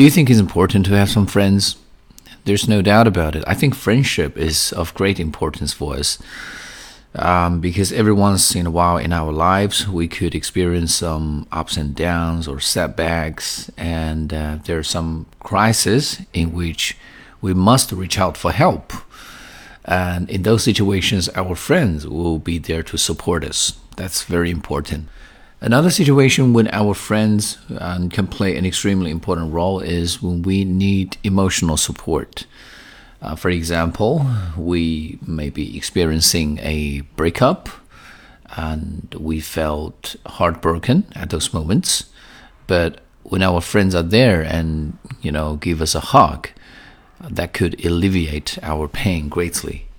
Do you think it's important to have some friends? There's no doubt about it. I think friendship is of great importance for us. Um, because every once in a while in our lives, we could experience some ups and downs or setbacks, and uh, there are some crises in which we must reach out for help. And in those situations, our friends will be there to support us. That's very important. Another situation when our friends um, can play an extremely important role is when we need emotional support. Uh, for example, we may be experiencing a breakup and we felt heartbroken at those moments. But when our friends are there and, you know, give us a hug, that could alleviate our pain greatly.